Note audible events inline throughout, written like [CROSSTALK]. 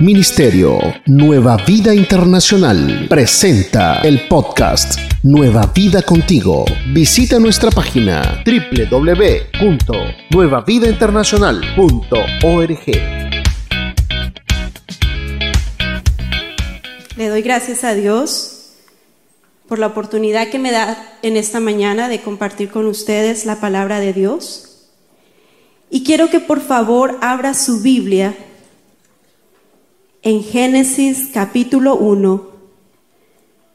Ministerio Nueva Vida Internacional presenta el podcast Nueva Vida Contigo. Visita nuestra página www.nuevavidainternacional.org. Le doy gracias a Dios por la oportunidad que me da en esta mañana de compartir con ustedes la palabra de Dios. Y quiero que por favor abra su Biblia en Génesis capítulo 1,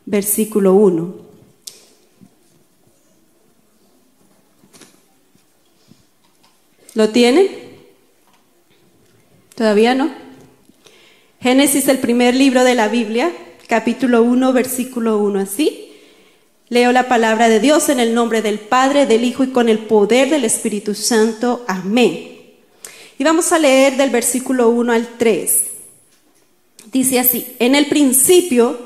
versículo 1. ¿Lo tienen? ¿Todavía no? Génesis, el primer libro de la Biblia, capítulo 1, versículo 1, así. Leo la palabra de Dios en el nombre del Padre, del Hijo y con el poder del Espíritu Santo. Amén. Y vamos a leer del versículo 1 al 3. Dice así, en el principio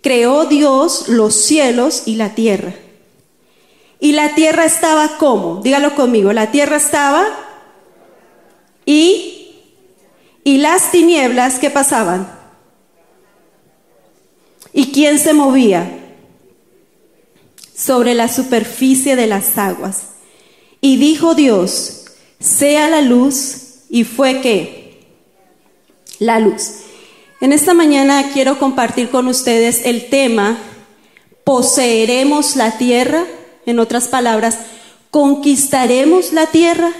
creó Dios los cielos y la tierra. Y la tierra estaba como, dígalo conmigo, la tierra estaba y y las tinieblas que pasaban. ¿Y quién se movía? Sobre la superficie de las aguas. Y dijo Dios, sea la luz, y fue que la luz. En esta mañana quiero compartir con ustedes el tema, poseeremos la tierra, en otras palabras, conquistaremos la tierra.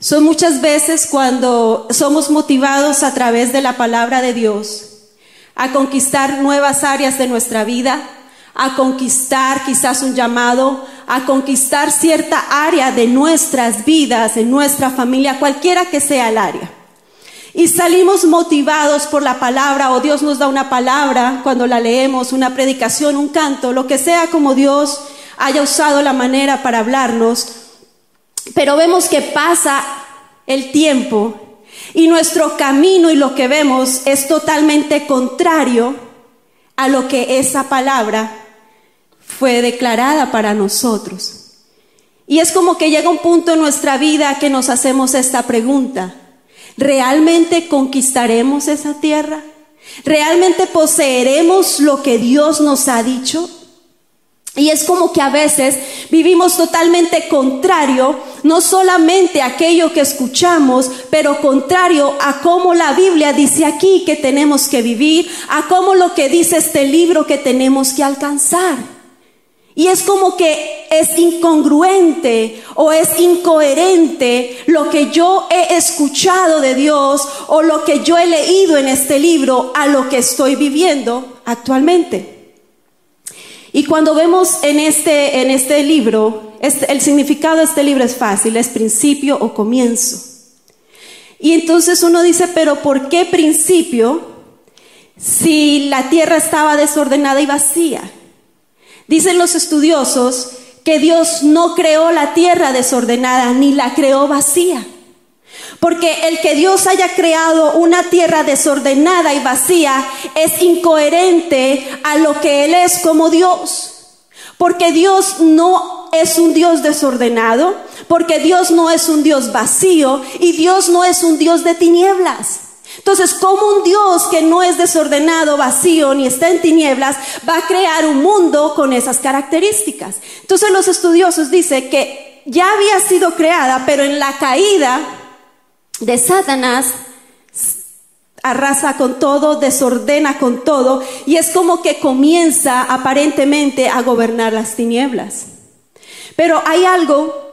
Son muchas veces cuando somos motivados a través de la palabra de Dios a conquistar nuevas áreas de nuestra vida, a conquistar quizás un llamado, a conquistar cierta área de nuestras vidas, de nuestra familia, cualquiera que sea el área y salimos motivados por la palabra o Dios nos da una palabra cuando la leemos, una predicación, un canto, lo que sea como Dios haya usado la manera para hablarnos, pero vemos que pasa el tiempo y nuestro camino y lo que vemos es totalmente contrario a lo que esa palabra fue declarada para nosotros. Y es como que llega un punto en nuestra vida que nos hacemos esta pregunta. ¿Realmente conquistaremos esa tierra? ¿Realmente poseeremos lo que Dios nos ha dicho? Y es como que a veces vivimos totalmente contrario, no solamente a aquello que escuchamos, pero contrario a cómo la Biblia dice aquí que tenemos que vivir, a cómo lo que dice este libro que tenemos que alcanzar. Y es como que es incongruente o es incoherente lo que yo he escuchado de Dios o lo que yo he leído en este libro a lo que estoy viviendo actualmente. Y cuando vemos en este, en este libro, este, el significado de este libro es fácil, es principio o comienzo. Y entonces uno dice, pero ¿por qué principio si la tierra estaba desordenada y vacía? Dicen los estudiosos que Dios no creó la tierra desordenada ni la creó vacía. Porque el que Dios haya creado una tierra desordenada y vacía es incoherente a lo que Él es como Dios. Porque Dios no es un Dios desordenado, porque Dios no es un Dios vacío y Dios no es un Dios de tinieblas. Entonces, ¿cómo un Dios que no es desordenado, vacío, ni está en tinieblas, va a crear un mundo con esas características? Entonces los estudiosos dicen que ya había sido creada, pero en la caída de Satanás arrasa con todo, desordena con todo, y es como que comienza aparentemente a gobernar las tinieblas. Pero hay algo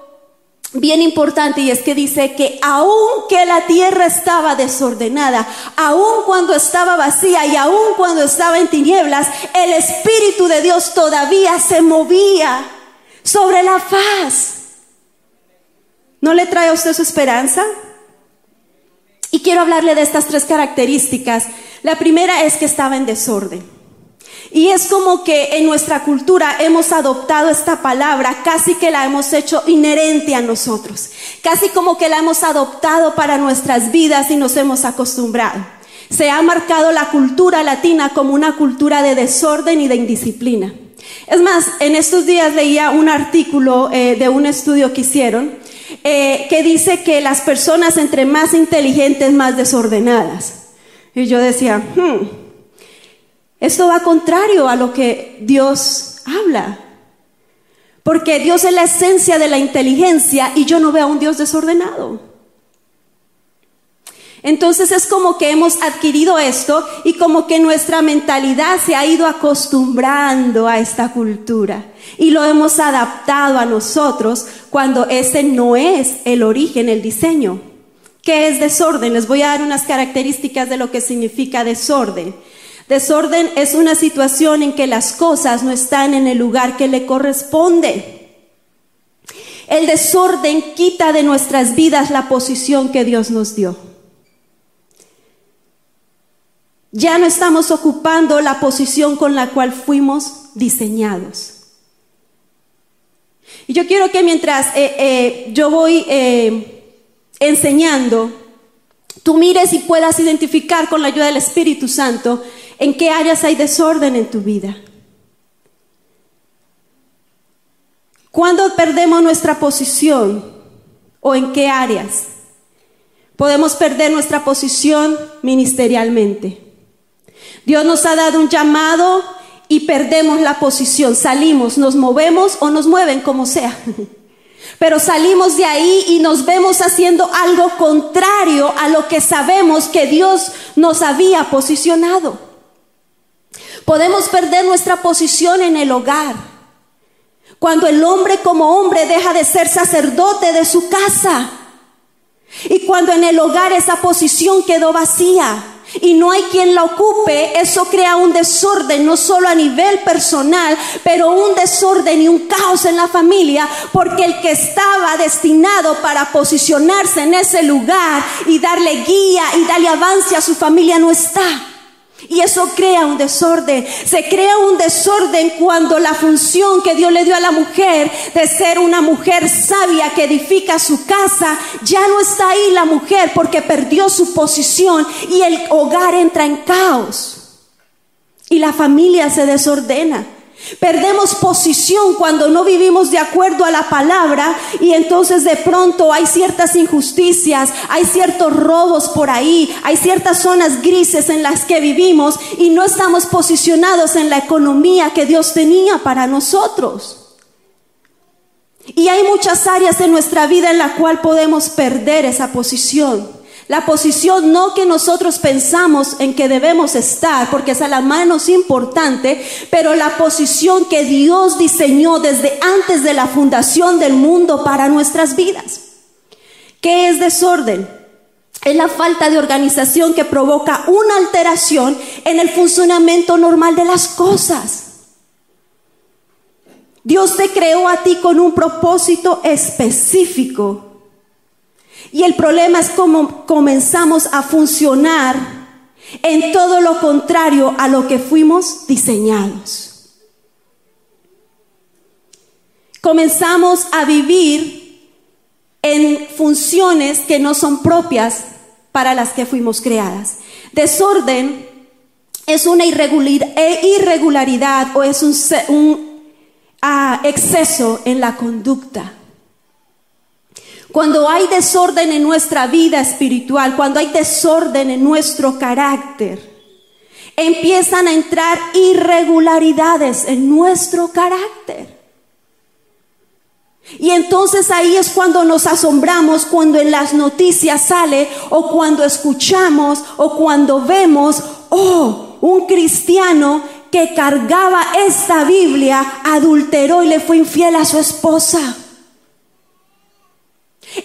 bien importante y es que dice que aunque la tierra estaba desordenada, aun cuando estaba vacía y aun cuando estaba en tinieblas, el Espíritu de Dios todavía se movía sobre la faz. ¿No le trae a usted su esperanza? Y quiero hablarle de estas tres características. La primera es que estaba en desorden. Y es como que en nuestra cultura hemos adoptado esta palabra, casi que la hemos hecho inherente a nosotros, casi como que la hemos adoptado para nuestras vidas y nos hemos acostumbrado. Se ha marcado la cultura latina como una cultura de desorden y de indisciplina. Es más, en estos días leía un artículo eh, de un estudio que hicieron eh, que dice que las personas entre más inteligentes, más desordenadas. Y yo decía, hmm, esto va contrario a lo que Dios habla. Porque Dios es la esencia de la inteligencia y yo no veo a un Dios desordenado. Entonces es como que hemos adquirido esto y como que nuestra mentalidad se ha ido acostumbrando a esta cultura y lo hemos adaptado a nosotros cuando ese no es el origen, el diseño. ¿Qué es desorden? Les voy a dar unas características de lo que significa desorden. Desorden es una situación en que las cosas no están en el lugar que le corresponde. El desorden quita de nuestras vidas la posición que Dios nos dio. Ya no estamos ocupando la posición con la cual fuimos diseñados. Y yo quiero que mientras eh, eh, yo voy eh, enseñando, tú mires y puedas identificar con la ayuda del Espíritu Santo en qué áreas hay desorden en tu vida. ¿Cuándo perdemos nuestra posición o en qué áreas? Podemos perder nuestra posición ministerialmente. Dios nos ha dado un llamado y perdemos la posición. Salimos, nos movemos o nos mueven como sea. [LAUGHS] Pero salimos de ahí y nos vemos haciendo algo contrario a lo que sabemos que Dios nos había posicionado. Podemos perder nuestra posición en el hogar. Cuando el hombre como hombre deja de ser sacerdote de su casa. Y cuando en el hogar esa posición quedó vacía y no hay quien la ocupe, eso crea un desorden, no solo a nivel personal, pero un desorden y un caos en la familia, porque el que estaba destinado para posicionarse en ese lugar y darle guía y darle avance a su familia no está. Y eso crea un desorden. Se crea un desorden cuando la función que Dios le dio a la mujer de ser una mujer sabia que edifica su casa, ya no está ahí la mujer porque perdió su posición y el hogar entra en caos. Y la familia se desordena. Perdemos posición cuando no vivimos de acuerdo a la palabra y entonces de pronto hay ciertas injusticias, hay ciertos robos por ahí, hay ciertas zonas grises en las que vivimos y no estamos posicionados en la economía que Dios tenía para nosotros. Y hay muchas áreas en nuestra vida en la cual podemos perder esa posición. La posición no que nosotros pensamos en que debemos estar, porque es a la menos importante, pero la posición que Dios diseñó desde antes de la fundación del mundo para nuestras vidas. ¿Qué es desorden? Es la falta de organización que provoca una alteración en el funcionamiento normal de las cosas. Dios te creó a ti con un propósito específico y el problema es cómo comenzamos a funcionar en todo lo contrario a lo que fuimos diseñados. Comenzamos a vivir en funciones que no son propias para las que fuimos creadas. Desorden es una irregularidad o es un, ah, exceso en la conducta. Cuando hay desorden en nuestra vida espiritual, cuando hay desorden en nuestro carácter, empiezan a entrar irregularidades en nuestro carácter. Y entonces ahí es cuando nos asombramos, cuando en las noticias sale o cuando escuchamos o cuando vemos, oh, un cristiano que cargaba esta Biblia adulteró y le fue infiel a su esposa.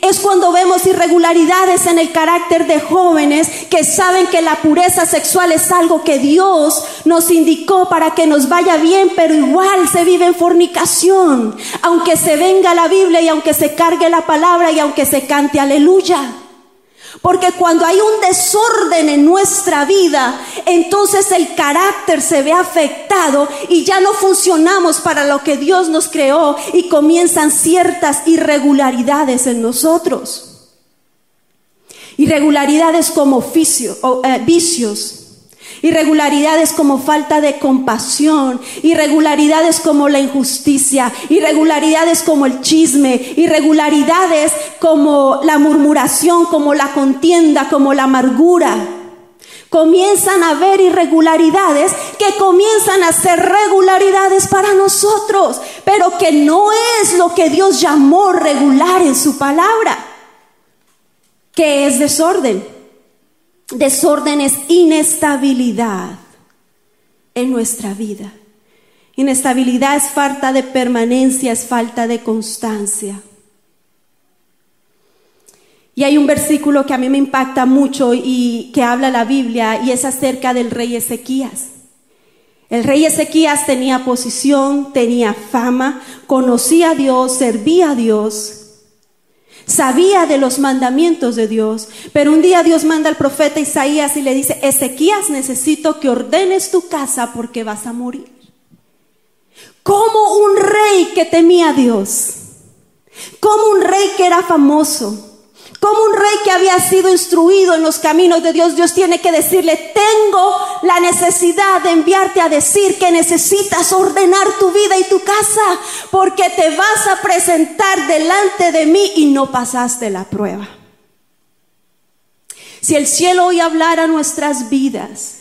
Es cuando vemos irregularidades en el carácter de jóvenes que saben que la pureza sexual es algo que Dios nos indicó para que nos vaya bien, pero igual se vive en fornicación, aunque se venga la Biblia y aunque se cargue la palabra y aunque se cante aleluya. Porque cuando hay un desorden en nuestra vida, entonces el carácter se ve afectado y ya no funcionamos para lo que Dios nos creó y comienzan ciertas irregularidades en nosotros. Irregularidades como o, eh, vicios, Irregularidades como falta de compasión, irregularidades como la injusticia, irregularidades como el chisme, irregularidades como la murmuración, como la contienda, como la amargura. Comienzan a haber irregularidades que comienzan a ser regularidades para nosotros, pero que no es lo que Dios llamó regular en su palabra, que es desorden. Desorden es inestabilidad en nuestra vida. Inestabilidad es falta de permanencia, es falta de constancia. Y hay un versículo que a mí me impacta mucho y que habla la Biblia y es acerca del rey Ezequías. El rey Ezequías tenía posición, tenía fama, conocía a Dios, servía a Dios, sabía de los mandamientos de Dios, pero un día Dios manda al profeta Isaías y le dice, Ezequías necesito que ordenes tu casa porque vas a morir. Como un rey que temía a Dios, como un rey que era famoso, como un rey que había sido instruido en los caminos de Dios, Dios tiene que decirle, tengo la necesidad de enviarte a decir que necesitas ordenar tu vida y tu casa, porque te vas a presentar delante de mí y no pasaste la prueba. Si el cielo hoy hablara nuestras vidas,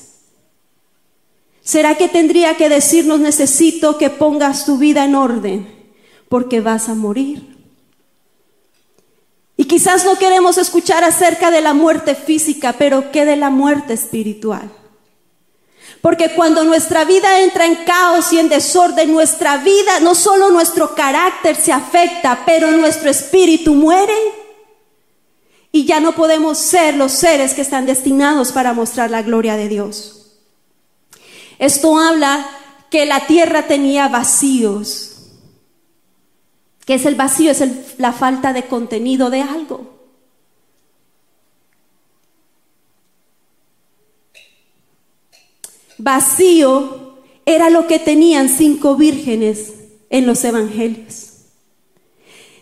¿será que tendría que decirnos necesito que pongas tu vida en orden? Porque vas a morir. Y quizás no queremos escuchar acerca de la muerte física, pero ¿qué de la muerte espiritual? Porque cuando nuestra vida entra en caos y en desorden, nuestra vida, no solo nuestro carácter se afecta, pero nuestro espíritu muere. Y ya no podemos ser los seres que están destinados para mostrar la gloria de Dios. Esto habla que la tierra tenía vacíos, ¿Qué es el vacío? Es la falta de contenido de algo. Vacío era lo que tenían cinco vírgenes en los evangelios.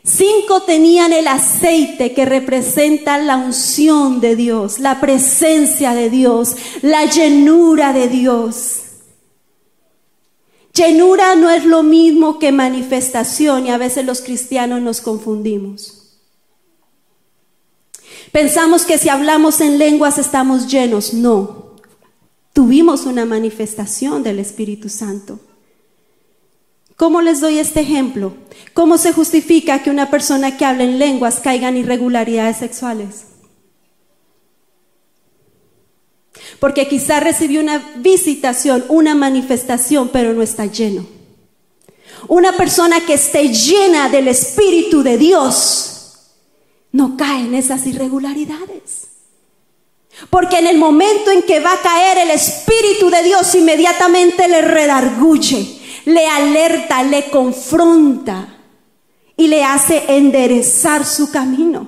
Cinco tenían el aceite que representa la unción de Dios, la presencia de Dios, la llenura de Dios. Llenura no es lo mismo que manifestación y a veces los cristianos nos confundimos. Pensamos que si hablamos en lenguas estamos llenos. No. Tuvimos una manifestación del Espíritu Santo. ¿Cómo les doy este ejemplo? ¿Cómo se justifica que una persona que habla en lenguas caiga en irregularidades sexuales? Porque quizá recibió una visitación, una manifestación, pero no está lleno. Una persona que esté llena del Espíritu de Dios no cae en esas irregularidades. Porque en el momento en que va a caer el Espíritu de Dios, inmediatamente le redarguye, le alerta, le confronta y le hace enderezar su camino.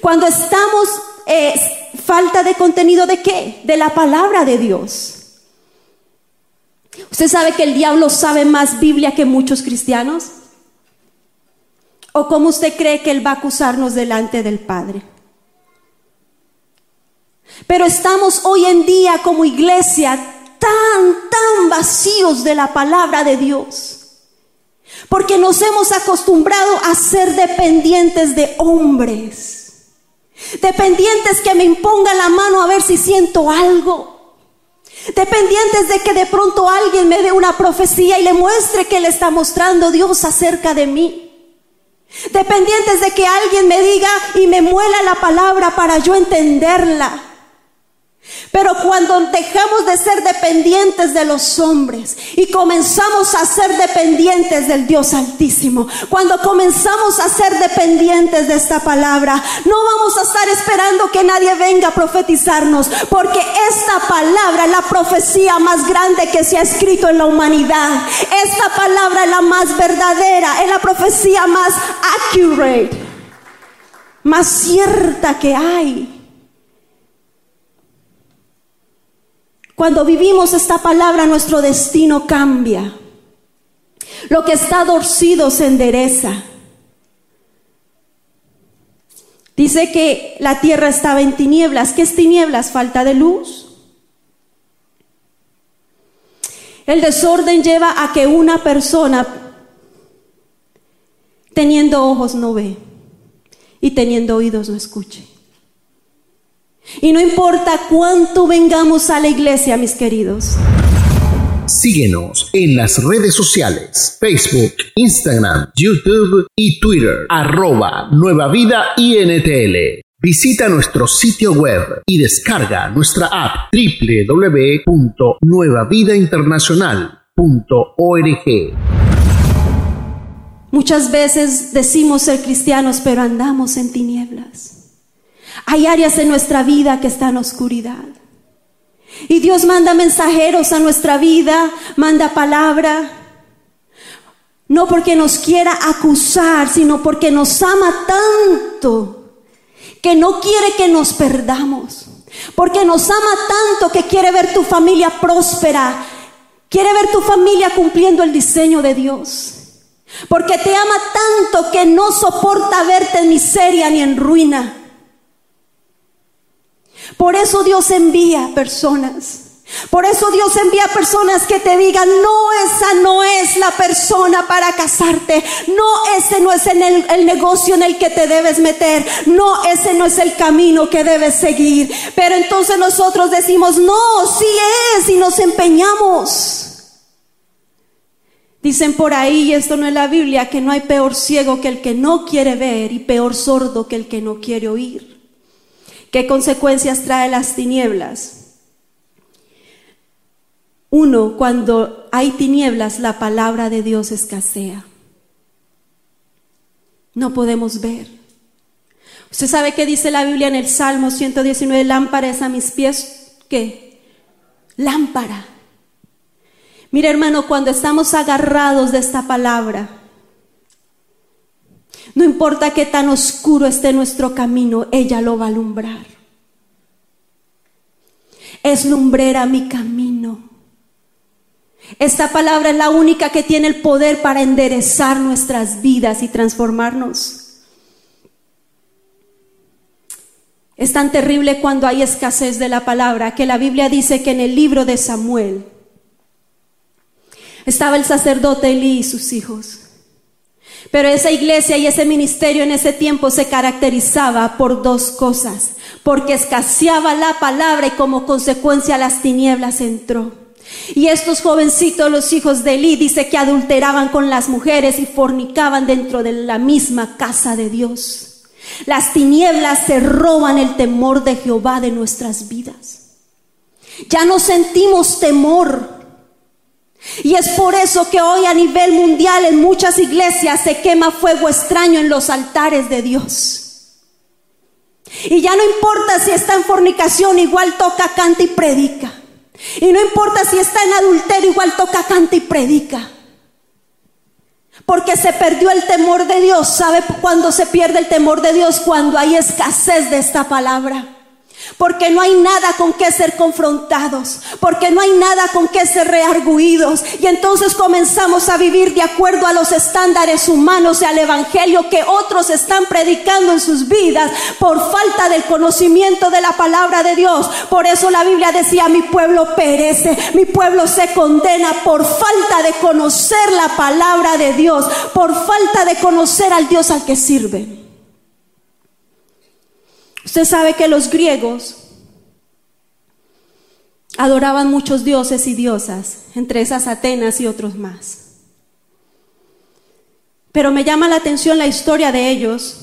Cuando estamos eh, falta de contenido de qué? De la palabra de Dios. ¿Usted sabe que el diablo sabe más Biblia que muchos cristianos? ¿O cómo usted cree que él va a acusarnos delante del Padre? Pero estamos hoy en día como iglesia tan, tan vacíos de la palabra de Dios. Porque nos hemos acostumbrado a ser dependientes de hombres. Dependientes que me imponga la mano a ver si siento algo. Dependientes de que de pronto alguien me dé una profecía y le muestre que le está mostrando Dios acerca de mí. Dependientes de que alguien me diga y me muela la palabra para yo entenderla. Pero cuando dejamos de ser dependientes de los hombres y comenzamos a ser dependientes del Dios Altísimo, cuando comenzamos a ser dependientes de esta palabra, no vamos a estar esperando que nadie venga a profetizarnos, porque esta palabra es la profecía más grande que se ha escrito en la humanidad. Esta palabra es la más verdadera, es la profecía más accurate, más cierta que hay. Cuando vivimos esta palabra, nuestro destino cambia. Lo que está dorcido se endereza. Dice que la tierra estaba en tinieblas. ¿Qué es tinieblas? Falta de luz. El desorden lleva a que una persona teniendo ojos no ve y teniendo oídos no escuche. Y no importa cuánto vengamos a la iglesia, mis queridos. Síguenos en las redes sociales, Facebook, Instagram, YouTube y Twitter, arroba Nueva Vida INTL. Visita nuestro sitio web y descarga nuestra app www.nuevavidainternacional.org. Muchas veces decimos ser cristianos, pero andamos en tinieblas. Hay áreas en nuestra vida que están en oscuridad. Y Dios manda mensajeros a nuestra vida, manda palabra. No porque nos quiera acusar, sino porque nos ama tanto que no quiere que nos perdamos. Porque nos ama tanto que quiere ver tu familia próspera. Quiere ver tu familia cumpliendo el diseño de Dios. Porque te ama tanto que no soporta verte en miseria ni en ruina. Por eso Dios envía personas. Por eso Dios envía personas que te digan, no, esa no es la persona para casarte, no, ese no es el, negocio en el que te debes meter, no, ese no es el camino que debes seguir. Pero entonces nosotros decimos, no, sí es, y nos empeñamos. Dicen por ahí, y esto no es la Biblia, que no hay peor ciego que el que no quiere ver y peor sordo que el que no quiere oír. ¿Qué consecuencias trae las tinieblas? Uno, cuando hay tinieblas, la palabra de Dios escasea. No podemos ver. Usted sabe qué dice la Biblia en el Salmo 119, lámpara a mis pies, ¿qué? Lámpara. Mira hermano, cuando estamos agarrados de esta palabra, no importa qué tan oscuro esté nuestro camino, ella lo va a alumbrar. Es lumbrera mi camino. Esta palabra es la única que tiene el poder para enderezar nuestras vidas y transformarnos. Es tan terrible cuando hay escasez de la palabra que la Biblia dice que en el libro de Samuel estaba el sacerdote Elí y sus hijos. Pero esa iglesia y ese ministerio en ese tiempo se caracterizaba por dos cosas, porque escaseaba la palabra y como consecuencia las tinieblas entró. Y estos jovencitos, los hijos de Eli, dice que adulteraban con las mujeres y fornicaban dentro de la misma casa de Dios. Las tinieblas se roban el temor de Jehová de nuestras vidas. Ya no sentimos temor y es por eso que hoy a nivel mundial en muchas iglesias se quema fuego extraño en los altares de Dios. Y ya no importa si está en fornicación, igual toca, canta y predica. Y no importa si está en adulterio, igual toca, canta y predica. Porque se perdió el temor de Dios. ¿Sabe cuándo se pierde el temor de Dios? Cuando hay escasez de esta palabra. Porque no hay nada con que ser confrontados, porque no hay nada con que ser rearguidos. Y entonces comenzamos a vivir de acuerdo a los estándares humanos y al evangelio que otros están predicando en sus vidas por falta del conocimiento de la palabra de Dios. Por eso la Biblia decía, mi pueblo perece, mi pueblo se condena por falta de conocer la palabra de Dios, por falta de conocer al Dios al que sirve. Usted sabe que los griegos adoraban muchos dioses y diosas, entre esas Atenas y otros más. Pero me llama la atención la historia de ellos,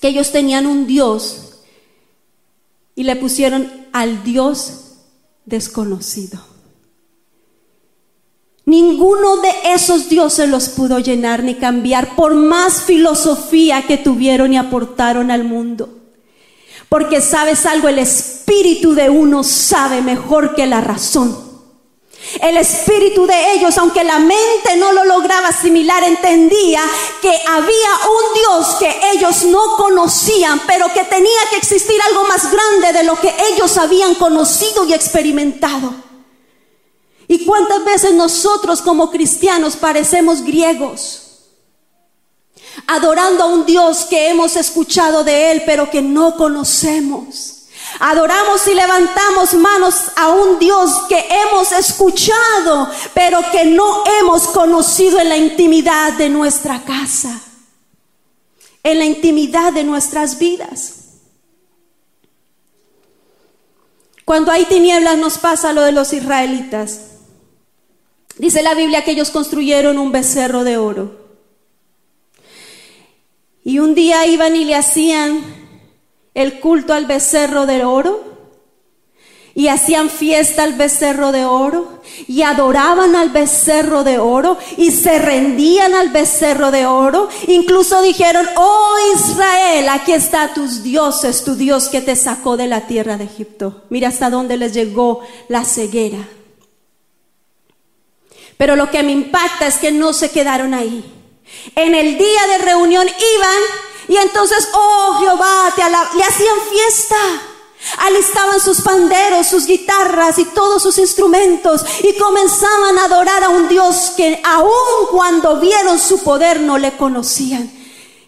que ellos tenían un dios y le pusieron al dios desconocido. Ninguno de esos dioses los pudo llenar ni cambiar por más filosofía que tuvieron y aportaron al mundo. Porque sabes algo, el espíritu de uno sabe mejor que la razón. El espíritu de ellos, aunque la mente no lo lograba asimilar, entendía que había un Dios que ellos no conocían, pero que tenía que existir algo más grande de lo que ellos habían conocido y experimentado. ¿Y cuántas veces nosotros como cristianos parecemos griegos? Adorando a un Dios que hemos escuchado de Él, pero que no conocemos. Adoramos y levantamos manos a un Dios que hemos escuchado, pero que no hemos conocido en la intimidad de nuestra casa, en la intimidad de nuestras vidas. Cuando hay tinieblas nos pasa lo de los israelitas. Dice la Biblia que ellos construyeron un becerro de oro. Y un día iban y le hacían el culto al becerro de oro. Y hacían fiesta al becerro de oro. Y adoraban al becerro de oro. Y se rendían al becerro de oro. Incluso dijeron, oh Israel, aquí está tus dioses, tu Dios que te sacó de la tierra de Egipto. Mira hasta dónde les llegó la ceguera. Pero lo que me impacta es que no se quedaron ahí. En el día de reunión iban y entonces, oh Jehová, te le hacían fiesta. Alistaban sus panderos, sus guitarras y todos sus instrumentos y comenzaban a adorar a un Dios que aun cuando vieron su poder no le conocían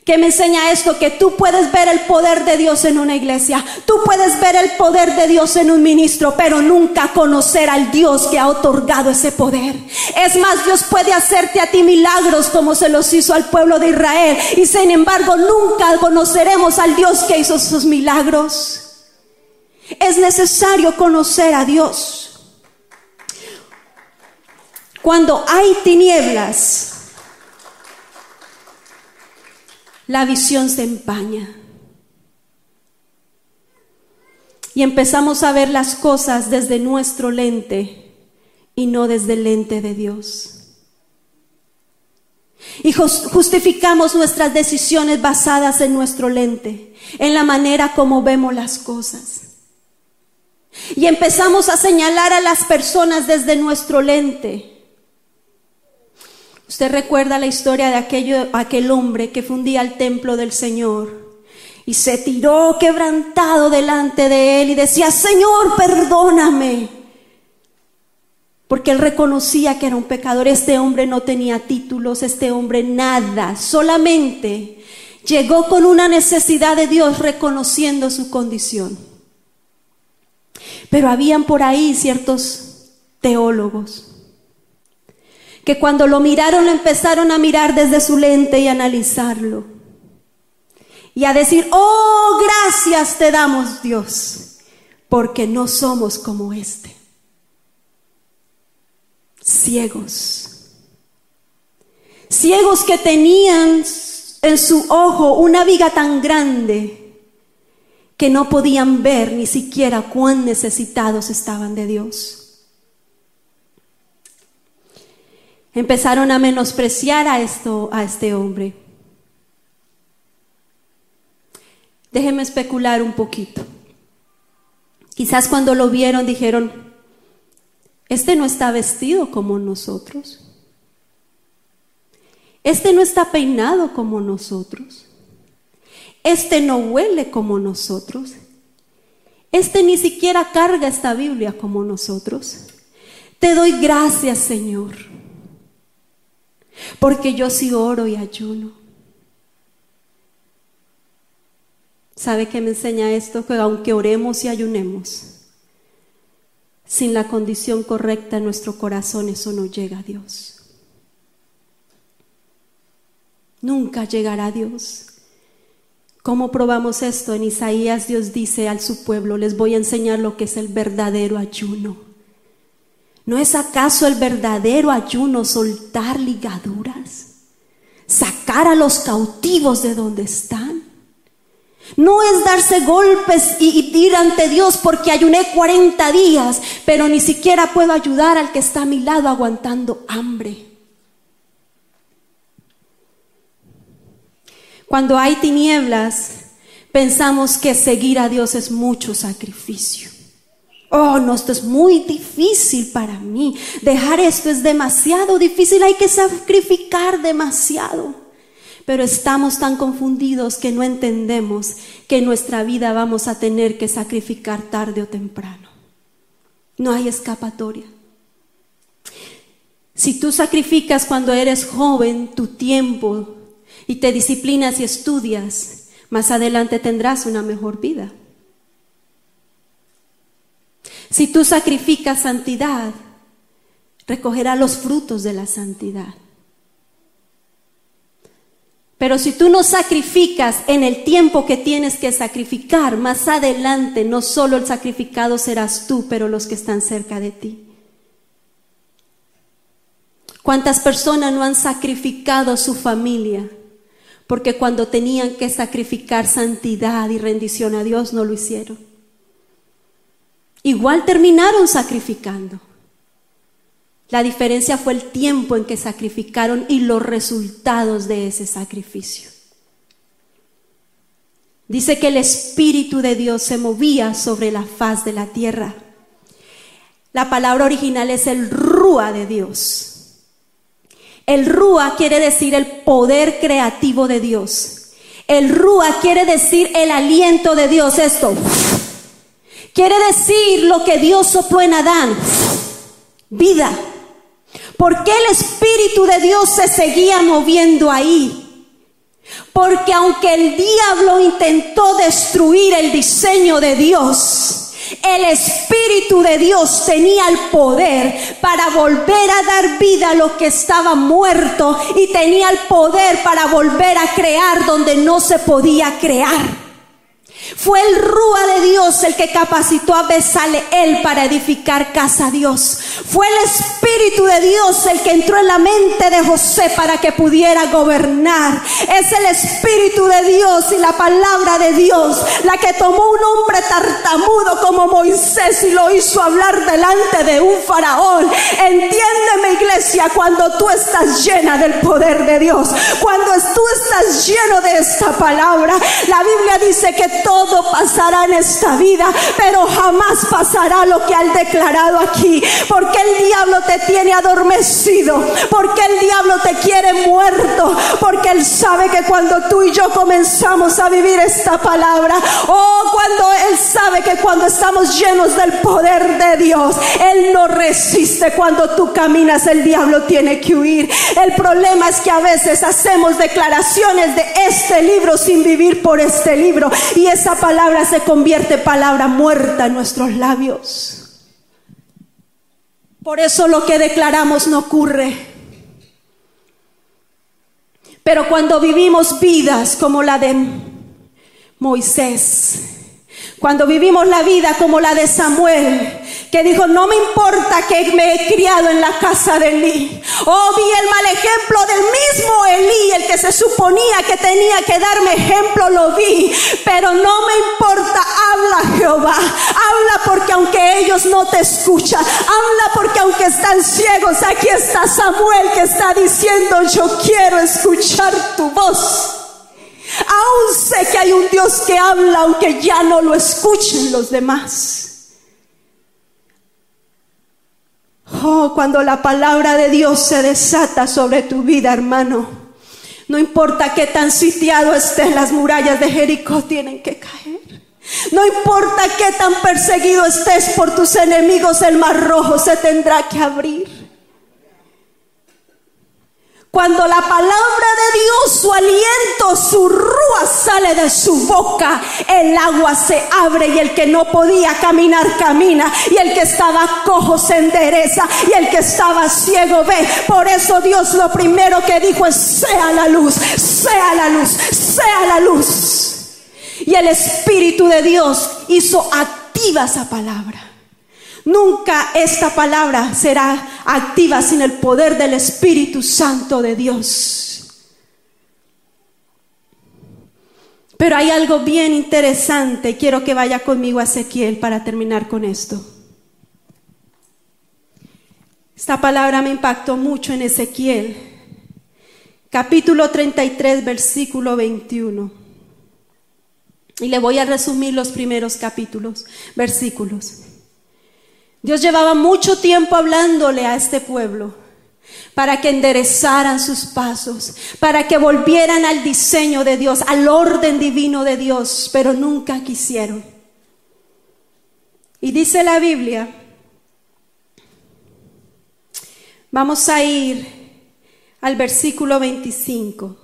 que me enseña esto, que tú puedes ver el poder de Dios en una iglesia, tú puedes ver el poder de Dios en un ministro, pero nunca conocer al Dios que ha otorgado ese poder. Es más, Dios puede hacerte a ti milagros como se los hizo al pueblo de Israel, y sin embargo nunca conoceremos al Dios que hizo esos milagros. Es necesario conocer a Dios. Cuando hay tinieblas, la visión se empaña. Y empezamos a ver las cosas desde nuestro lente y no desde el lente de Dios. Y justificamos nuestras decisiones basadas en nuestro lente, en la manera como vemos las cosas. Y empezamos a señalar a las personas desde nuestro lente Usted recuerda la historia de aquel hombre que fundía el templo del Señor y se tiró quebrantado delante de él y decía, Señor, perdóname. Porque él reconocía que era un pecador. Este hombre no tenía títulos, este hombre nada, solamente llegó con una necesidad de Dios reconociendo su condición. Pero habían por ahí ciertos teólogos que cuando lo miraron lo empezaron a mirar desde su lente y analizarlo. Y a decir, oh, gracias te damos Dios, porque no somos como este. Ciegos. Ciegos que tenían en su ojo una viga tan grande que no podían ver ni siquiera cuán necesitados estaban de Dios. Empezaron a menospreciar a, esto, a este hombre. Déjenme especular un poquito. Quizás cuando lo vieron dijeron, este no está vestido como nosotros. Este no está peinado como nosotros. Este no huele como nosotros. Este ni siquiera carga esta Biblia como nosotros. Te doy gracias, Señor porque yo sí oro y ayuno. ¿Sabe qué me enseña esto? Que aunque oremos y ayunemos, sin la condición correcta en nuestro corazón, eso no llega a Dios. Nunca llegará a Dios. ¿Cómo probamos esto? En Isaías Dios dice al su pueblo, les voy a enseñar lo que es el verdadero ayuno. ¿No es acaso el verdadero ayuno soltar ligaduras? Sacar a los cautivos de donde están. No es darse golpes y, ir ante Dios porque ayuné 40 días, pero ni siquiera puedo ayudar al que está a mi lado aguantando hambre. Cuando hay tinieblas, pensamos que seguir a Dios es mucho sacrificio. Oh, no, esto es muy difícil para mí. Dejar esto es demasiado difícil. Hay que sacrificar demasiado. Pero estamos tan confundidos que no entendemos que en nuestra vida vamos a tener que sacrificar tarde o temprano. No hay escapatoria. Si tú sacrificas cuando eres joven tu tiempo y te disciplinas y estudias, más adelante tendrás una mejor vida. Si tú sacrificas santidad, recogerás los frutos de la santidad. Pero si tú no sacrificas en el tiempo que tienes que sacrificar, más adelante no solo el sacrificado serás tú, pero los que están cerca de ti. ¿Cuántas personas no han sacrificado su familia? Porque cuando tenían que sacrificar santidad y rendición a Dios no lo hicieron. Igual terminaron sacrificando. La diferencia fue el tiempo en que sacrificaron y los resultados de ese sacrificio. Dice que el Espíritu de Dios se movía sobre la faz de la tierra. La palabra original es el rúa de Dios. El rúa quiere decir el poder creativo de Dios. El rúa quiere decir el aliento de Dios. Esto quiere decir lo que Dios sopló en Adán. Vida. ¿Por qué el Espíritu de Dios se seguía moviendo ahí? Porque aunque el diablo intentó destruir el diseño de Dios, el Espíritu de Dios tenía el poder para volver a dar vida a lo que estaba muerto y tenía el poder para volver a crear donde no se podía crear. Fue el Rúa de Dios el que capacitó a Besaleel para edificar casa a Dios. Fue el Espíritu de Dios el que entró en la mente de José para que pudiera gobernar. Es el Espíritu de Dios y la palabra de Dios la que tomó un hombre tartamudo como Moisés y lo hizo hablar delante de un faraón. Entiéndeme iglesia, cuando tú estás llena del poder de Dios, cuando tú estás lleno de esta palabra, la Biblia dice que todo todo pasará en esta vida, pero jamás pasará lo que han declarado aquí. Porque el diablo te tiene adormecido, porque el diablo te quiere muerto, porque él sabe que cuando tú y yo comenzamos a vivir esta palabra, oh, cuando él sabe que cuando estamos llenos del poder de Dios, él no resiste. Cuando tú caminas, el diablo tiene que huir. El problema es que a veces hacemos declaraciones de este libro sin vivir por este libro y esa palabra se convierte palabra muerta en nuestros labios. Por eso lo que declaramos no ocurre. Pero cuando vivimos vidas como la de Moisés, cuando vivimos la vida como la de Samuel, que dijo, no me importa que me he criado en la casa de Elí. Oh, vi el mal ejemplo del mismo Elí, el que se suponía que tenía que darme ejemplo, lo vi. Pero no me importa, habla Jehová. Habla porque aunque ellos no te escuchan, habla porque aunque están ciegos, aquí está Samuel que está diciendo, yo quiero escuchar tu voz. Aún sé que hay un Dios que habla aunque ya no lo escuchen los demás. Oh, cuando la palabra de Dios se desata sobre tu vida, hermano, no importa qué tan sitiado estén las murallas de Jericó, tienen que caer. No importa qué tan perseguido estés por tus enemigos, el mar rojo se tendrá que abrir. Cuando la palabra de Dios, su aliento, su rúa sale de su boca, el agua se abre y el que no podía caminar camina y el que estaba cojo se endereza y el que estaba ciego ve. Por eso Dios lo primero que dijo es sea la luz, sea la luz, sea la luz. Y el Espíritu de Dios hizo activa esa palabra. Nunca esta palabra será activa sin el poder del Espíritu Santo de Dios. Pero hay algo bien interesante. Quiero que vaya conmigo a Ezequiel para terminar con esto. Esta palabra me impactó mucho en Ezequiel, capítulo 33, versículo 21. Y le voy a resumir los primeros capítulos, versículos. Dios llevaba mucho tiempo hablándole a este pueblo para que enderezaran sus pasos, para que volvieran al diseño de Dios, al orden divino de Dios, pero nunca quisieron. Y dice la Biblia, vamos a ir al versículo 25.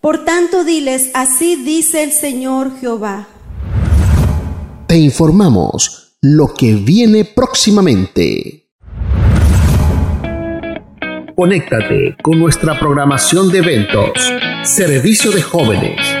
Por tanto, diles, así dice el Señor Jehová. Te informamos lo que viene próximamente. Conéctate con nuestra programación de eventos Servicio de jóvenes.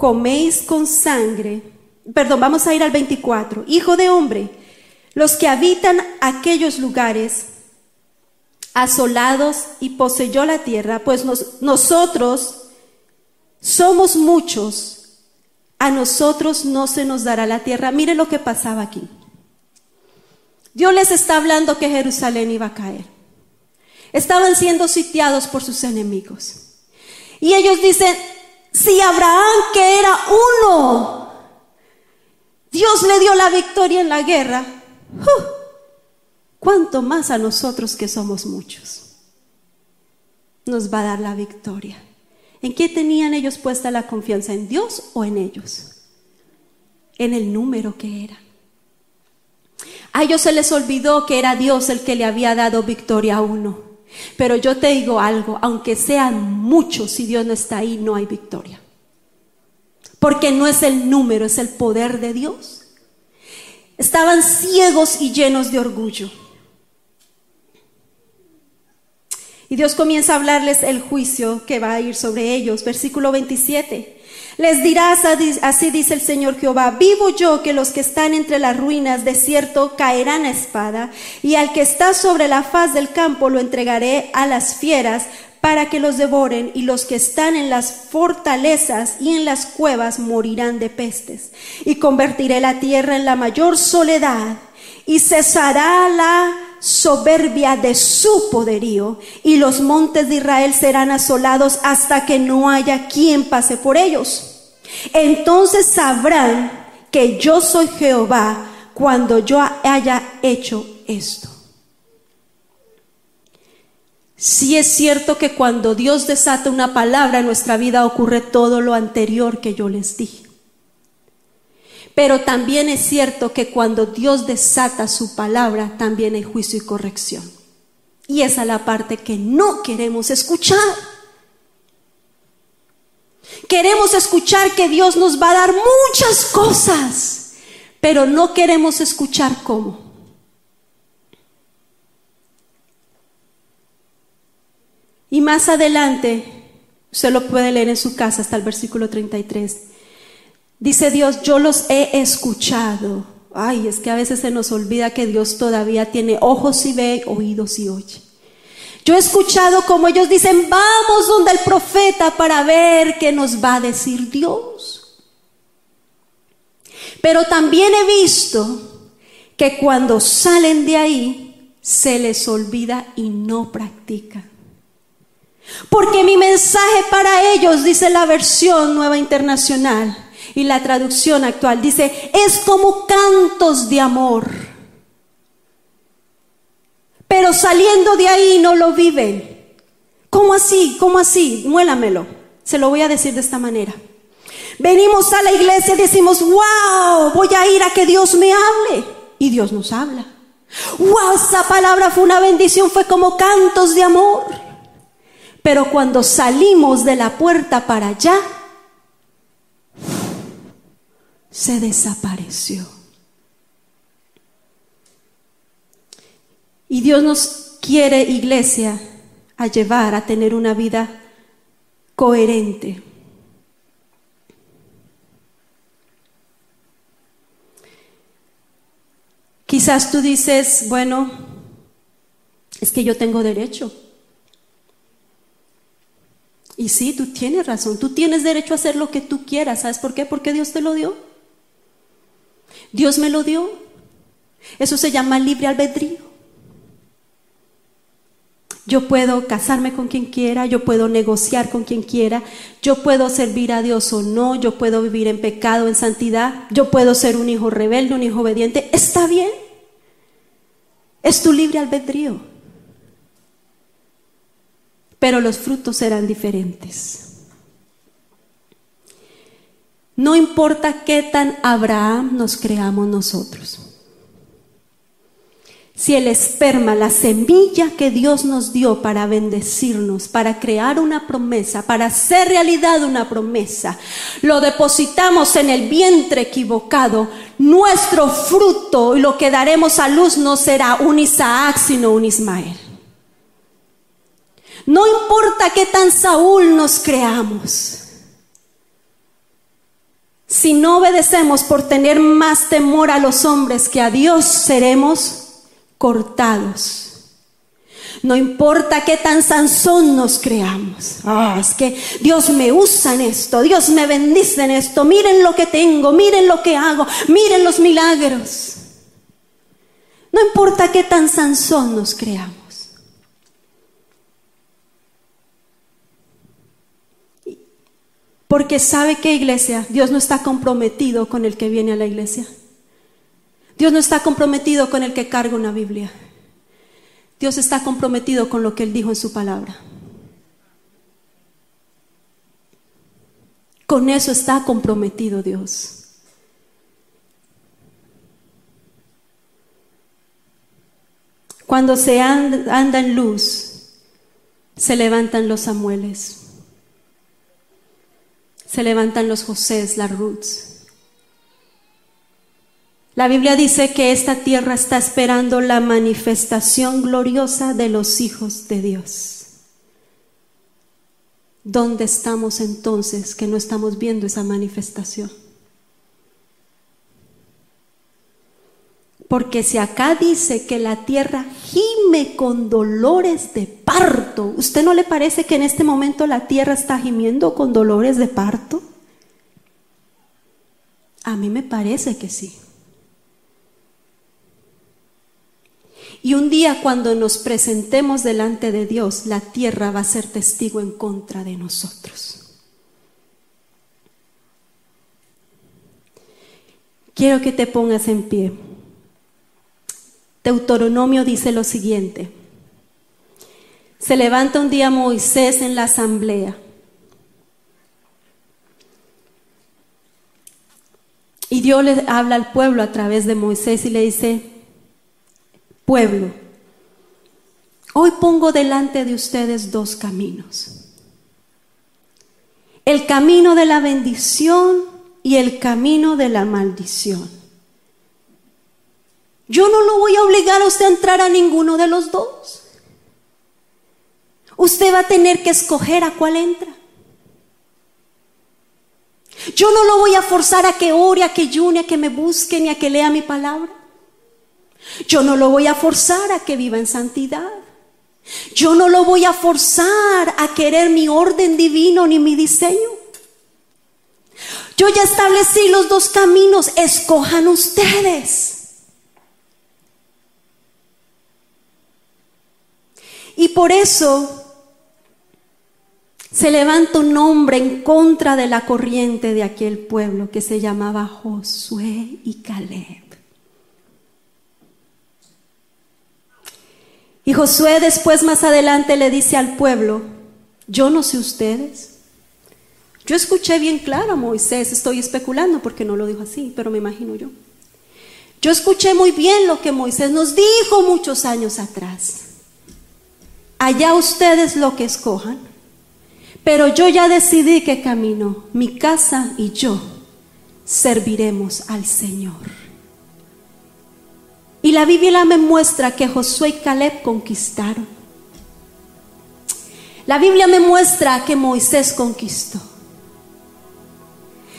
Coméis con sangre. Perdón, vamos a ir al 24. Hijo de hombre, los que habitan aquellos lugares asolados y poseyó la tierra, pues nosotros somos muchos, a nosotros no se nos dará la tierra. Mire lo que pasaba aquí. Dios les está hablando que Jerusalén iba a caer. Estaban siendo sitiados por sus enemigos. Y ellos dicen, si Abraham, que era uno, Dios le dio la victoria en la guerra, ¿cuánto más a nosotros que somos muchos? Nos va a dar la victoria. ¿En qué tenían ellos puesta la confianza? ¿En Dios o en ellos? En el número que era. A ellos se les olvidó que era Dios el que le había dado victoria a uno. Pero yo te digo algo, aunque sean muchos, si Dios no está ahí, no hay victoria. Porque no es el número, es el poder de Dios. Estaban ciegos y llenos de orgullo. Y Dios comienza a hablarles el juicio que va a ir sobre ellos. Versículo 27. Les dirás, así dice el Señor Jehová, vivo yo que los que están entre las ruinas de cierto caerán a espada, y al que está sobre la faz del campo lo entregaré a las fieras para que los devoren, y los que están en las fortalezas y en las cuevas morirán de pestes. Y convertiré la tierra en la mayor soledad, y cesará la soberbia de su poderío, y los montes de Israel serán asolados hasta que no haya quien pase por ellos. Entonces sabrán que yo soy Jehová cuando yo haya hecho esto. Si es cierto que cuando Dios desata una palabra en nuestra vida ocurre todo lo anterior que yo les dije. Pero también es cierto que cuando Dios desata su palabra también hay juicio y corrección. Y esa es la parte que no queremos escuchar. Queremos escuchar que Dios nos va a dar muchas cosas, pero no queremos escuchar cómo. Y más adelante, usted lo puede leer en su casa hasta el versículo 33. Dice Dios, yo los he escuchado. Ay, es que a veces se nos olvida que Dios todavía tiene ojos y ve, oídos y oye. Yo he escuchado como ellos dicen, vamos donde el profeta para ver qué nos va a decir Dios. Pero también he visto que cuando salen de ahí se les olvida y no practican. Porque mi mensaje para ellos, dice la versión nueva internacional y la traducción actual, dice, es como cantos de amor pero saliendo de ahí no lo viven. ¿Cómo así? ¿Cómo así? Muélamelo. Se lo voy a decir de esta manera. Venimos a la iglesia y decimos, wow, voy a ir a que Dios me hable. Y Dios nos habla. Wow, esa palabra fue una bendición, fue como cantos de amor. Pero cuando salimos de la puerta para allá, se desapareció. Y Dios nos quiere, iglesia, a llevar a tener una vida coherente. Quizás tú dices, bueno, es que yo tengo derecho. Y sí, tú tienes razón, tú tienes derecho a hacer lo que tú quieras. ¿Sabes por qué? Porque Dios te lo dio. Dios me lo dio. Eso se llama libre albedrío. Yo puedo casarme con quien quiera, yo puedo negociar con quien quiera, yo puedo servir a Dios o no, yo puedo vivir en pecado, o en santidad, yo puedo ser un hijo rebelde, un hijo obediente. Está bien. Es tu libre albedrío. Pero los frutos serán diferentes. No importa qué tan Abraham nos creamos nosotros. Si el esperma, la semilla que Dios nos dio para bendecirnos, para crear una promesa, para hacer realidad una promesa, lo depositamos en el vientre equivocado, nuestro fruto y lo que daremos a luz no será un Isaac, sino un Ismael. No importa qué tan Saúl nos creamos. Si no obedecemos por tener más temor a los hombres que a Dios, seremos cortados. No importa qué tan Sansón nos creamos. Ah, es que Dios me usa en esto, Dios me bendice en esto. Miren lo que tengo, miren lo que hago, miren los milagros. No importa qué tan Sansón nos creamos. Porque sabe que iglesia, Dios no está comprometido con el que viene a la iglesia. Dios no está comprometido con el que carga una Biblia. Dios está comprometido con lo que Él dijo en su palabra. Con eso está comprometido Dios. Cuando se anda, en luz, se levantan los Samueles, se levantan los Josés, las Ruths. La Biblia dice que esta tierra está esperando la manifestación gloriosa de los hijos de Dios. ¿Dónde estamos entonces que no estamos viendo esa manifestación? Porque si acá dice que la tierra gime con dolores de parto, ¿usted no le parece que en este momento la tierra está gimiendo con dolores de parto? A mí me parece que sí. Y un día cuando nos presentemos delante de Dios, la tierra va a ser testigo en contra de nosotros. Quiero que te pongas en pie. Deuteronomio dice lo siguiente. Se levanta un día Moisés en la asamblea. Y Dios le habla al pueblo a través de Moisés y le dice, pueblo, hoy pongo delante de ustedes dos caminos. El camino de la bendición y el camino de la maldición. Yo no lo voy a obligar a usted a entrar a ninguno de los dos. Usted va a tener que escoger a cuál entra. Yo no lo voy a forzar a que ore, a que ayune, a que me busque, ni a que lea mi palabra. Yo no lo voy a forzar a que viva en santidad. Yo no lo voy a forzar a querer mi orden divino ni mi diseño. Yo ya establecí los dos caminos, escojan ustedes. Y por eso se levanta un hombre en contra de la corriente de aquel pueblo que se llamaba Josué y Caleb. Y Josué después más adelante le dice al pueblo, yo no sé ustedes. Yo escuché bien claro a Moisés, estoy especulando porque no lo dijo así, pero me imagino yo. Yo escuché muy bien lo que Moisés nos dijo muchos años atrás. Allá ustedes lo que escojan, pero yo ya decidí qué camino, mi casa y yo serviremos al Señor. Y la Biblia me muestra que Josué y Caleb conquistaron. La Biblia me muestra que Moisés conquistó.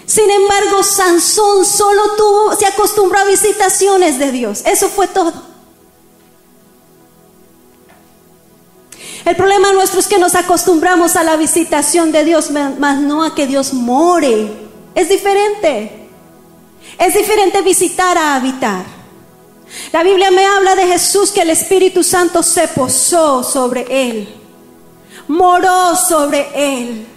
Sin embargo, Sansón solo tuvo, se acostumbró a visitaciones de Dios. Eso fue todo. El problema nuestro es que nos acostumbramos a la visitación de Dios, más no a que Dios more. Es diferente. Es diferente visitar a habitar. La Biblia me habla de Jesús que el Espíritu Santo se posó sobre él, moró sobre él.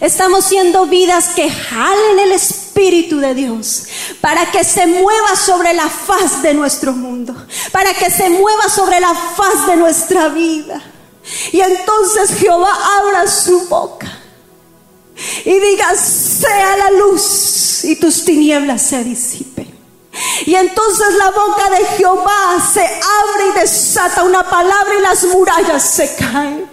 Estamos siendo vidas que jalen el Espíritu de Dios para que se mueva sobre la faz de nuestro mundo, para que se mueva sobre la faz de nuestra vida. Y entonces Jehová abra su boca y digas, sea la luz y tus tinieblas se disipen. Y entonces la boca de Jehová se abre y desata una palabra y las murallas se caen.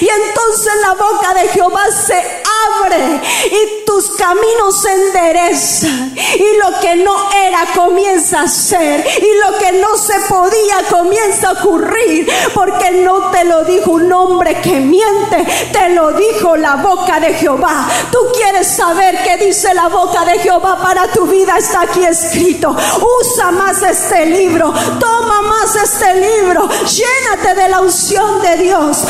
Y entonces la boca de Jehová se abre y tus caminos se enderezan. Y lo que no era comienza a ser. Y lo que no se podía comienza a ocurrir. Porque no te lo dijo un hombre que miente, te lo dijo la boca de Jehová. Tú quieres saber qué dice la boca de Jehová para tu vida. Está aquí escrito. Usa más este libro. Toma más este libro. Llénate de la unción de Dios.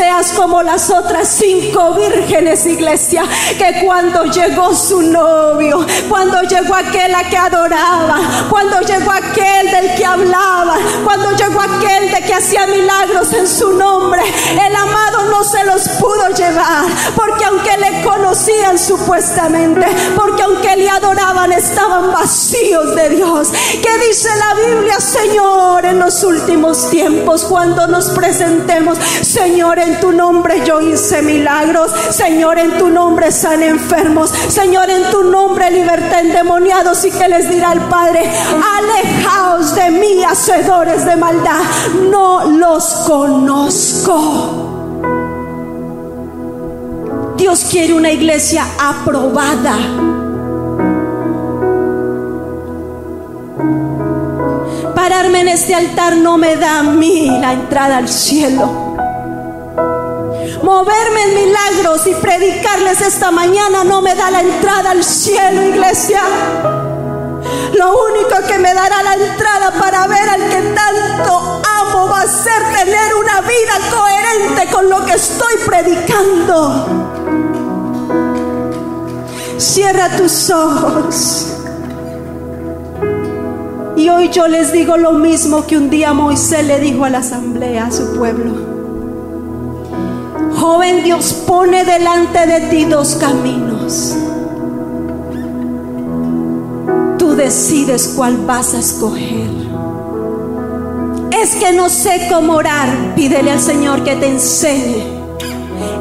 Seas como las otras cinco vírgenes, iglesia, que cuando llegó su novio, cuando llegó aquel a que adoraba, cuando llegó aquel del que hablaba, cuando llegó aquel de que hacía milagros en su nombre, el amado no se los pudo llevar, porque aunque le conocían supuestamente, porque aunque le adoraban, estaban vacíos de Dios. ¿Qué dice la Biblia, Señor, en los últimos tiempos, cuando nos presentemos, Señor, en tu nombre yo hice milagros. Señor, en tu nombre sane enfermos. Señor, en tu nombre libertad endemoniados. Y que les dirá el Padre, alejaos de mí, hacedores de maldad. No los conozco. Dios quiere una iglesia aprobada. Pararme en este altar no me da a mí la entrada al cielo moverme en milagros y predicarles esta mañana no me da la entrada al cielo, iglesia. Lo único que me dará la entrada para ver al que tanto amo va a ser tener una vida coherente con lo que estoy predicando. Cierra tus ojos. Y hoy yo les digo lo mismo que un día Moisés le dijo a la asamblea, a su pueblo. Joven, Dios pone delante de ti dos caminos. Tú decides cuál vas a escoger. Es que no sé cómo orar, pídele al Señor que te enseñe.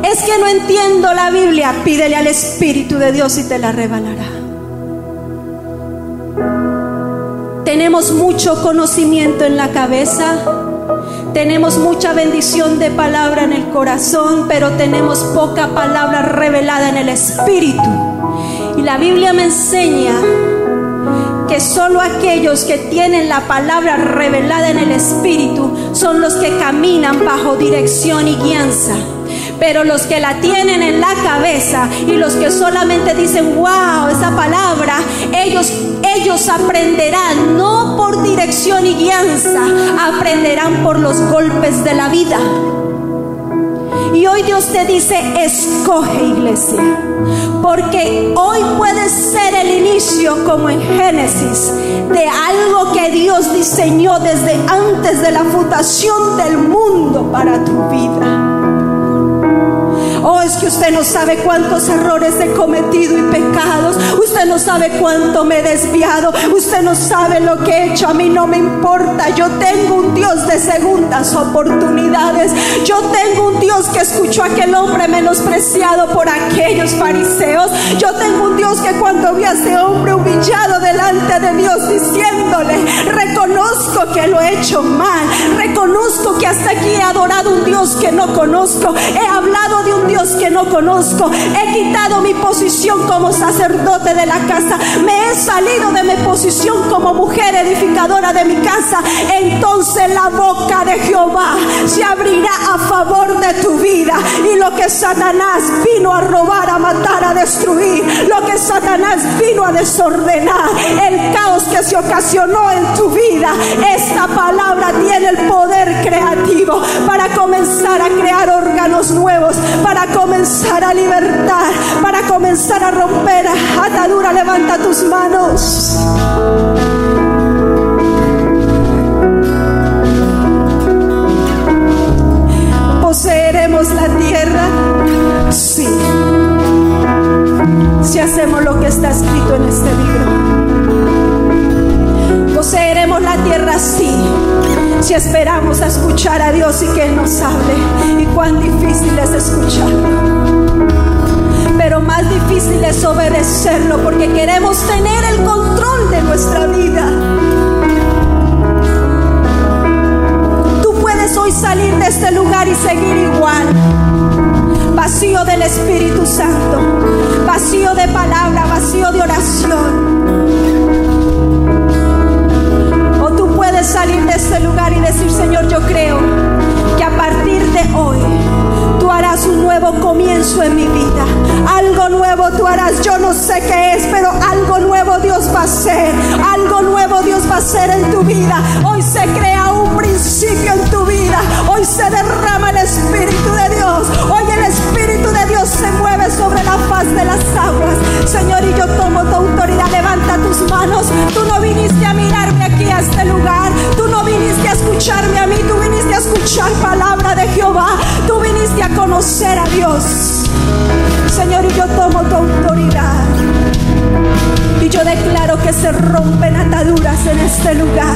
Es que no entiendo la Biblia, pídele al Espíritu de Dios y te la revelará. Tenemos mucho conocimiento en la cabeza, tenemos mucha bendición de palabra en el corazón, pero tenemos poca palabra revelada en el Espíritu. Y la Biblia me enseña que solo aquellos que tienen la palabra revelada en el Espíritu son los que caminan bajo dirección y guianza. Pero los que la tienen en la cabeza y los que solamente dicen, wow, esa palabra, ellos, ellos aprenderán no por dirección y guianza, aprenderán por los golpes de la vida. Y hoy Dios te dice, escoge iglesia. Porque hoy puede ser el inicio, como en Génesis, de algo que Dios diseñó desde antes de la fundación del mundo para tu vida. Oh, es que usted no sabe cuántos errores he cometido y pecados. Usted no sabe cuánto me he desviado. Usted no sabe lo que he hecho. A mí no me importa. Yo tengo un Dios de segundas oportunidades. Yo tengo un Dios que escuchó a aquel hombre menospreciado por aquellos fariseos. Yo tengo un Dios que cuando vi a ese hombre humillado delante de Dios diciéndole, reconozco que lo he hecho mal. Reconozco que hasta aquí he adorado un Dios que no conozco. He hablado de un Dios que no conozco. He quitado mi posición como sacerdote de la casa. Me he salido de mi posición como mujer edificadora de mi casa. Entonces la boca de Jehová se abrirá a favor de tu vida. Y lo que Satanás vino a robar, a matar, a destruir. Lo que Satanás vino a desordenar. El caos que se ocasionó en tu vida. Esta palabra tiene el poder creativo para comenzar a crear órganos nuevos. Para para comenzar a libertar, para comenzar a romper atadura. Levanta tus manos. ¿Poseeremos la tierra? Sí. Si hacemos lo que está escrito en este libro. Poseeremos la tierra, sí si esperamos a escuchar a Dios y que Él nos hable. Y cuán difícil es escucharlo. Pero más difícil es obedecerlo porque queremos tener el control de nuestra vida. Tú puedes hoy salir de este lugar y seguir igual. Vacío del Espíritu Santo, vacío de palabra, vacío de oración. Este lugar y decir, Señor, yo creo que a partir de hoy tú harás un nuevo comienzo en mi vida. Algo nuevo tú harás. Yo no sé qué es, pero algo nuevo Dios va a hacer. Algo nuevo Dios va a hacer en tu vida. Hoy se crea un principio en tu vida. Hoy se derrama el Espíritu de Dios. Hoy el Espíritu de Dios se mueve sobre la faz de las aguas. Señor, y yo tomo tu autoridad. Levanta tus manos. Tú no viniste a mirarme a este lugar. Tú no viniste a escucharme a mí. Tú viniste a escuchar palabra de Jehová. Tú viniste a conocer a Dios. Señor, y yo tomo tu autoridad. Y yo declaro que se rompen ataduras en este lugar.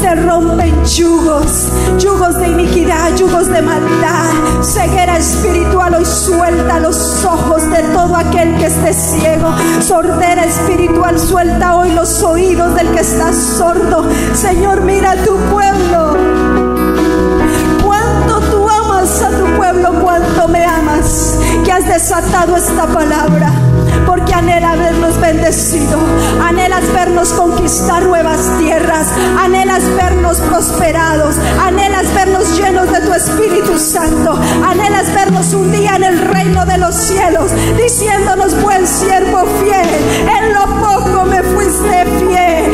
Se rompen yugos, yugos de iniquidad, yugos de maldad. Ceguera espiritual hoy suelta los ojos de todo aquel que esté ciego. Sordera espiritual suelta hoy los oídos del que está sordo. Señor, mira a tu pueblo. Cuánto tú amas a tu pueblo, cuánto me amas. Que has desatado esta palabra anhela vernos bendecido, anhelas vernos conquistar nuevas tierras, anhelas vernos prosperados, anhelas vernos llenos de tu Espíritu Santo, anhelas vernos un día en el reino de los cielos, diciéndonos buen siervo fiel, en lo poco me fuiste fiel,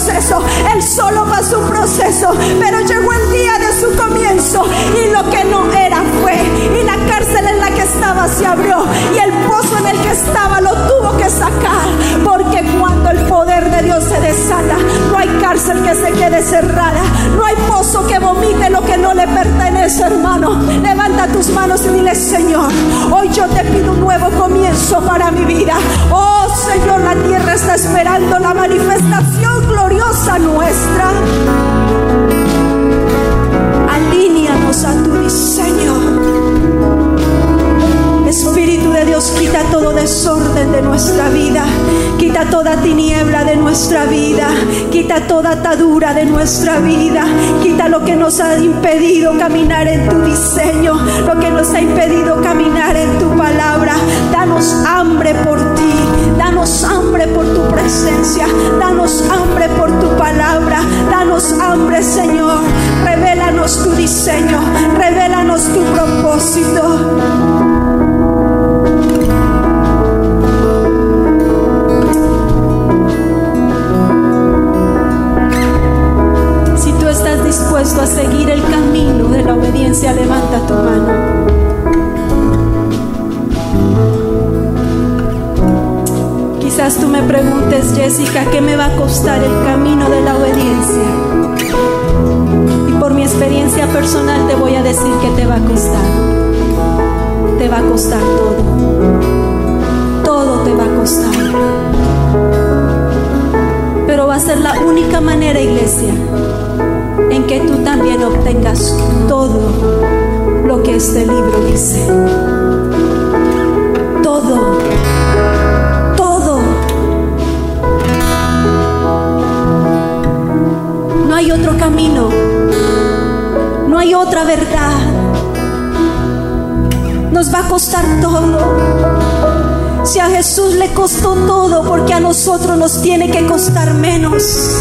proceso, él solo pasó un proceso, pero llegó el día de su comienzo y lo que no cárcel en la que estaba se abrió y el pozo en el que estaba lo tuvo que sacar, porque cuando el poder de Dios se desata, no hay cárcel que se quede cerrada, no hay pozo que vomite lo que no le pertenece, hermano. Levanta tus manos y dile, Señor, hoy yo te pido un nuevo comienzo para mi vida. Oh Señor, la tierra está esperando la manifestación gloriosa nuestra. Alíneanos a tu diseño. Dios, quita todo desorden de nuestra vida, quita toda tiniebla de nuestra vida, quita toda atadura de nuestra vida, quita lo que nos ha impedido caminar en tu diseño, lo que nos ha impedido caminar en tu palabra. Este libro dice. Todo. Todo. No hay otro camino. No hay otra verdad. Nos va a costar todo. Si a Jesús le costó todo, porque a nosotros nos tiene que costar menos.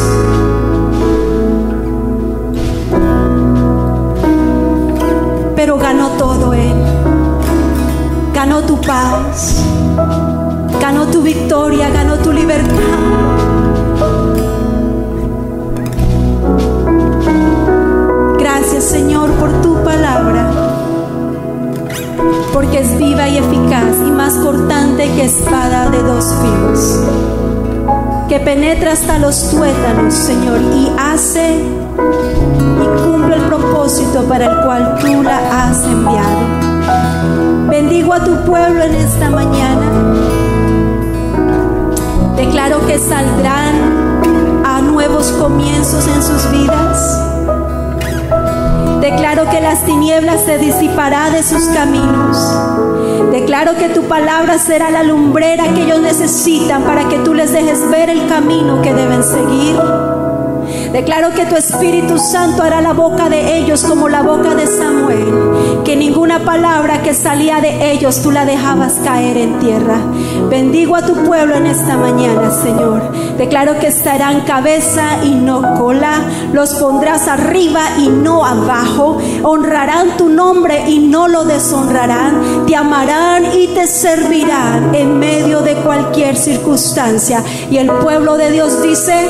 Ganó todo Él. Ganó tu paz. Ganó tu victoria, ganó tu libertad. Gracias Señor por tu palabra, porque es viva y eficaz y más cortante que espada de dos filos, que penetra hasta los tuétanos, Señor, y hace cumple el propósito para el cual tú la has enviado. Bendigo a tu pueblo en esta mañana. Declaro que saldrán a nuevos comienzos en sus vidas. Declaro que las tinieblas se disipará de sus caminos. Declaro que tu palabra será la lumbrera que ellos necesitan para que tú les dejes ver el camino que deben seguir. Declaro que tu Espíritu Santo hará la boca de ellos como la boca de Samuel, que ninguna palabra que salía de ellos tú la dejabas caer en tierra. Bendigo a tu pueblo en esta mañana, Señor. Declaro que estarán cabeza y no cola, los pondrás arriba y no abajo, honrarán tu nombre y no lo deshonrarán, te amarán y te servirán en medio de cualquier circunstancia. Y el pueblo de Dios dice,